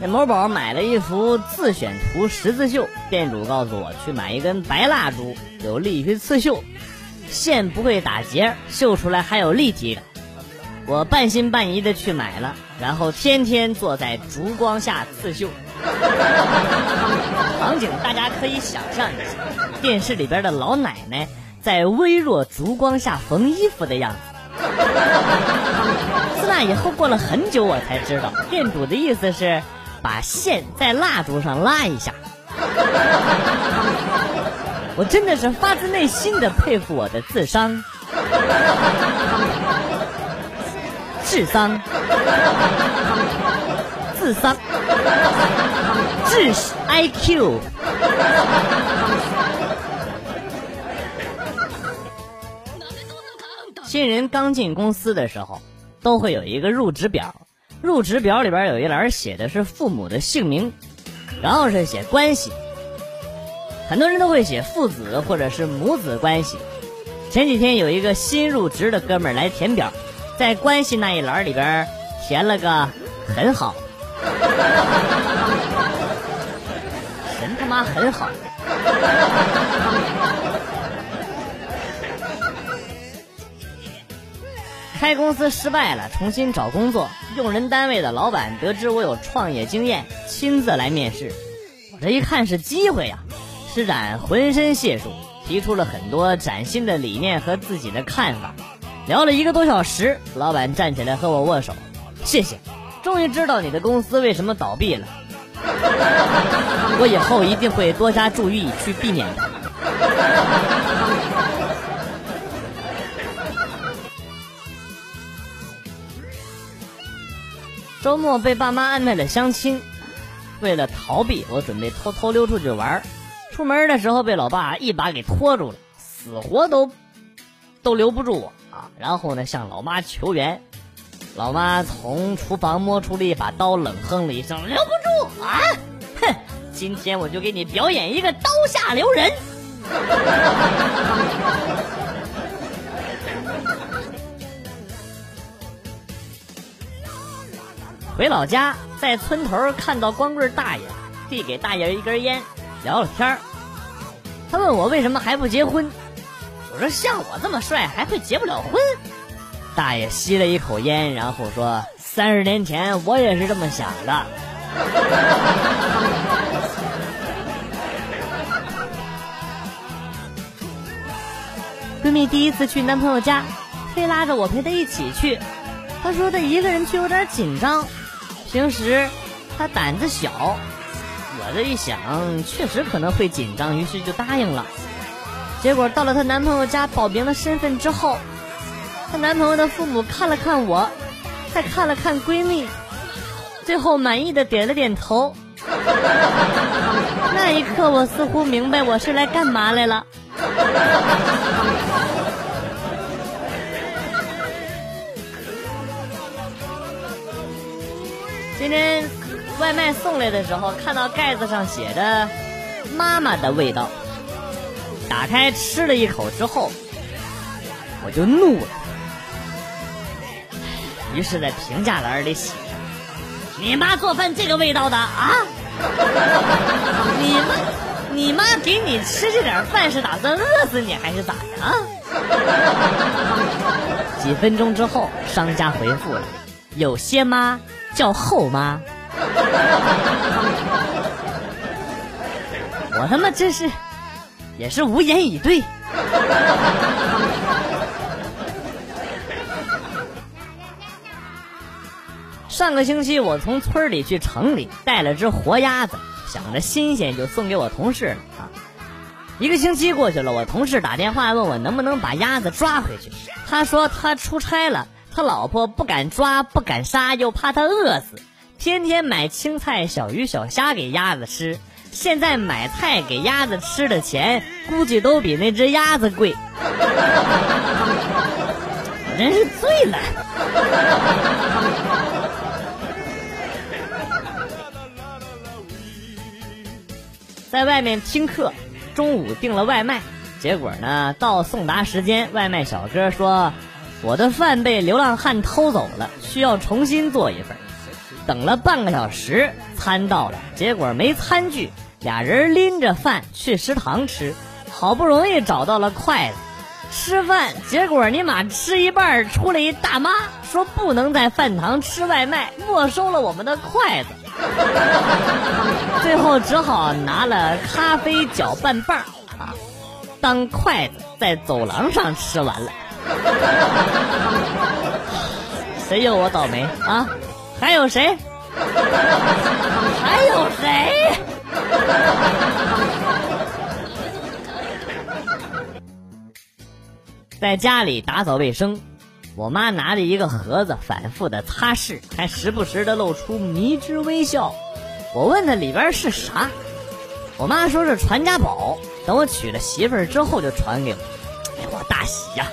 在某宝买了一幅自选图十字绣，店主告诉我去买一根白蜡烛，有利于刺绣，线不会打结，绣出来还有立体感。我半信半疑的去买了，然后天天坐在烛光下刺绣。场景大家可以想象一下，电视里边的老奶奶在微弱烛光下缝衣服的样子。自那以后过了很久，我才知道店主的意思是把线在蜡烛上拉一下。我真的是发自内心的佩服我的智商，智商，智商，智 IQ。新人刚进公司的时候，都会有一个入职表，入职表里边有一栏写的是父母的姓名，然后是写关系，很多人都会写父子或者是母子关系。前几天有一个新入职的哥们儿来填表，在关系那一栏里边填了个很好，神他妈很好。开公司失败了，重新找工作。用人单位的老板得知我有创业经验，亲自来面试。我这一看是机会呀，施展浑身解数，提出了很多崭新的理念和自己的看法。聊了一个多小时，老板站起来和我握手，谢谢，终于知道你的公司为什么倒闭了。我以后一定会多加注意去避免的。周末被爸妈安排了相亲，为了逃避，我准备偷偷溜出去玩出门的时候被老爸一把给拖住了，死活都都留不住我啊！然后呢，向老妈求援，老妈从厨房摸出了一把刀，冷哼了一声：“留不住啊！哼，今天我就给你表演一个刀下留人。”回老家，在村头看到光棍大爷，递给大爷一根烟，聊了天他问我为什么还不结婚，我说像我这么帅还会结不了婚？大爷吸了一口烟，然后说：“三十年前我也是这么想的。”闺蜜第一次去男朋友家，非拉着我陪她一起去。她说她一个人去有点紧张。平时她胆子小，我这一想，确实可能会紧张，于是就答应了。结果到了她男朋友家报名了身份之后，她男朋友的父母看了看我，再看了看闺蜜，最后满意的点了点头。那一刻，我似乎明白我是来干嘛来了。今天外卖送来的时候，看到盖子上写着“妈妈的味道”，打开吃了一口之后，我就怒了。于是，在评价栏里写上：“你妈做饭这个味道的啊？你妈，你妈给你吃这点饭是打算饿死你还是咋的啊？”几分钟之后，商家回复了：“有些妈。”叫后妈，我他妈真是也是无言以对。上个星期我从村里去城里带了只活鸭子，想着新鲜就送给我同事了啊。一个星期过去了，我同事打电话问我能不能把鸭子抓回去，他说他出差了。他老婆不敢抓，不敢杀，又怕他饿死，天天买青菜、小鱼、小虾给鸭子吃。现在买菜给鸭子吃的钱，估计都比那只鸭子贵。我真是醉了。在外面听课，中午订了外卖，结果呢，到送达时间，外卖小哥说我的饭被流浪汉偷走了，需要重新做一份。等了半个小时，餐到了，结果没餐具。俩人拎着饭去食堂吃，好不容易找到了筷子，吃饭，结果尼玛吃一半出来一大妈，说不能在饭堂吃外卖，没收了我们的筷子。最后只好拿了咖啡搅拌棒啊，当筷子在走廊上吃完了。谁有我倒霉啊？还有谁？还有谁？在家里打扫卫生，我妈拿着一个盒子反复的擦拭，还时不时的露出迷之微笑。我问她里边是啥，我妈说是传家宝，等我娶了媳妇儿之后就传给我。哎，我大喜呀！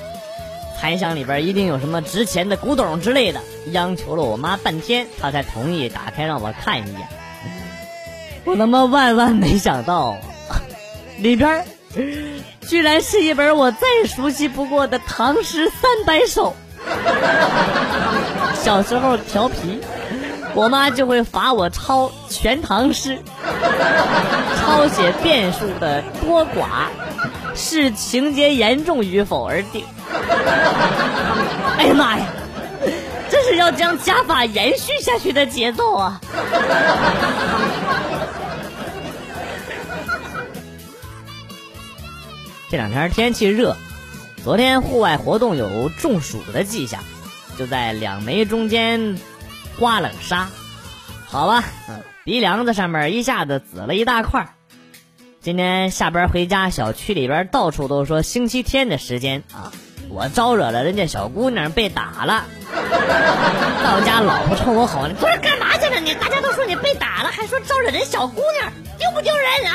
猜想里边一定有什么值钱的古董之类的，央求了我妈半天，她才同意打开让我看一眼。我他妈万万没想到，里边居然是一本我再熟悉不过的《唐诗三百首》。小时候调皮，我妈就会罚我抄《全唐诗》，抄写变数的多寡，视情节严重与否而定。哎呀妈呀，这是要将家法延续下去的节奏啊！这两天天气热，昨天户外活动有中暑的迹象，就在两眉中间刮冷痧，好吧，鼻梁子上面一下子紫了一大块。今天下班回家，小区里边到处都说星期天的时间啊，我招惹了人家小姑娘被打了。到家老婆冲我吼：“你昨儿干嘛去了？你大家都说你被打了，还说招惹人小姑娘，丢不丢人啊？”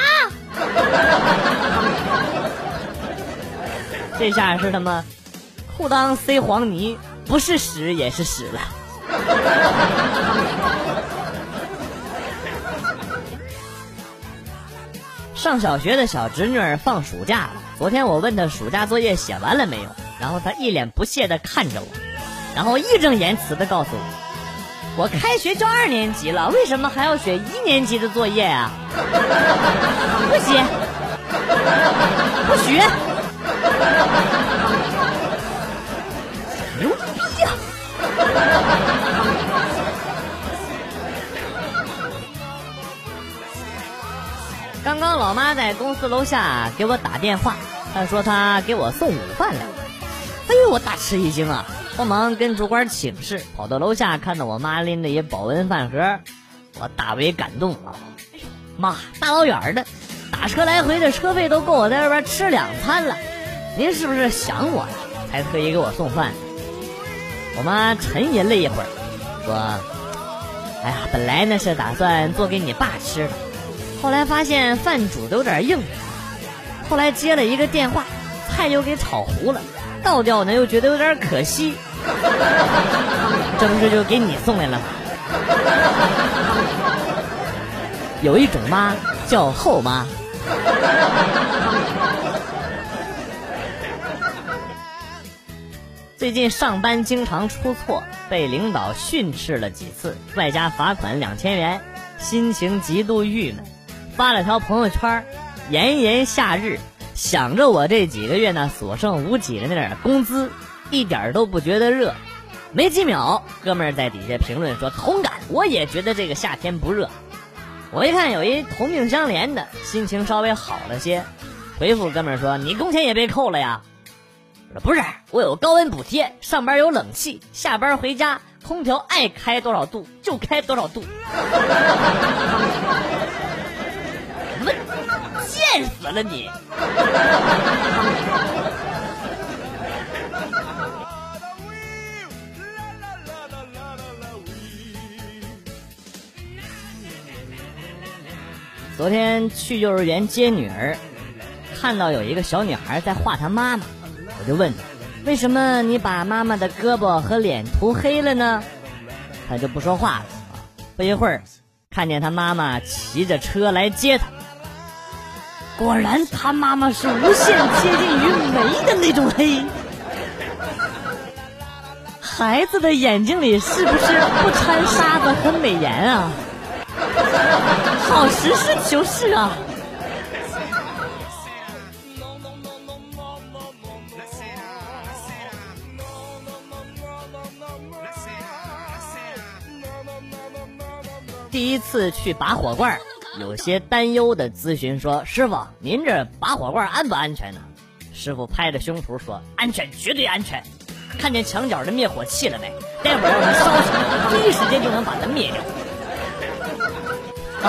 这下是他妈裤裆塞黄泥，不是屎也是屎了。上小学的小侄女儿放暑假了，昨天我问她暑假作业写完了没有，然后她一脸不屑的看着我，然后义正言辞的告诉我：“我开学就二年级了，为什么还要写一年级的作业啊？不写，不许。”牛逼呀！刚刚老妈在公司楼下给我打电话，她说她给我送午饭来了。哎呦，我大吃一惊啊！慌忙跟主管请示，跑到楼下看到我妈拎着一保温饭盒，我大为感动啊！妈，大老远的，打车来回的车费都够我在外边吃两餐了。您是不是想我呀？才特意给我送饭？我妈沉吟了一会儿，说：“哎呀，本来呢是打算做给你爸吃的，后来发现饭煮的有点硬，后来接了一个电话，菜又给炒糊了，倒掉呢又觉得有点可惜，这不是就给你送来了吗？有一种妈叫后妈。”最近上班经常出错，被领导训斥了几次，外加罚款两千元，心情极度郁闷，发了条朋友圈，炎炎夏日，想着我这几个月呢所剩无几的那点工资，一点都不觉得热。没几秒，哥们儿在底下评论说同感，我也觉得这个夏天不热。我一看有一同病相怜的，心情稍微好了些，回复哥们儿说你工钱也被扣了呀。不是，我有高温补贴，上班有冷气，下班回家空调爱开多少度就开多少度。贱死了你！昨天去幼儿园接女儿，看到有一个小女孩在画她妈妈，我就问她：“为什么你把妈妈的胳膊和脸涂黑了呢？”她就不说话了。不一会儿，看见她妈妈骑着车来接她，果然他妈妈是无限接近于没的那种黑。孩子的眼睛里是不是不掺沙子和美颜啊？好实事求是啊！第一次去拔火罐，有些担忧的咨询说：“师傅，您这拔火罐安不安全呢？”师傅拍着胸脯说：“安全，绝对安全！看见墙角的灭火器了没？待会儿要是烧起来，第一时间就能把它灭掉。”啊！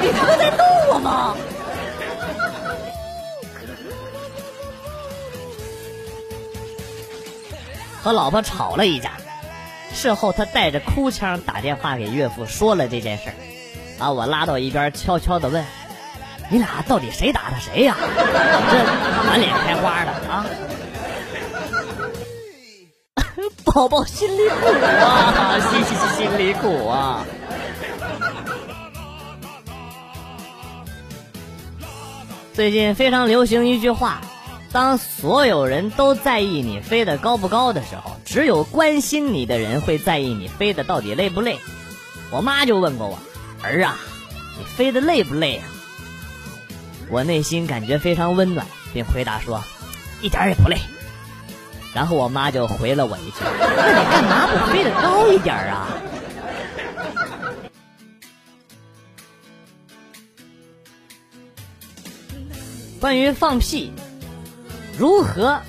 你他妈在逗我吗？和老婆吵了一架，事后他带着哭腔打电话给岳父说了这件事儿，把我拉到一边，悄悄的问：“你俩到底谁打的谁呀？这满脸开花的啊！” 宝宝心里苦啊，心心心心里苦啊。最近非常流行一句话：当所有人都在意你飞得高不高的时候，只有关心你的人会在意你飞得到底累不累。我妈就问过我：“儿啊，你飞得累不累啊？”我内心感觉非常温暖，并回答说：“一点也不累。”然后我妈就回了我一句：“那你干嘛不飞得高一点啊？”关于放屁，如何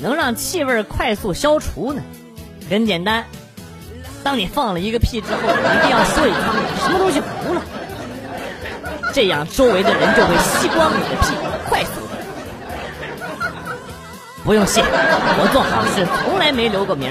能让气味快速消除呢？很简单，当你放了一个屁之后，一定要说一句“什么东西糊了”，这样周围的人就会吸光你的屁，快速的。不用谢，我做好事从来没留过名。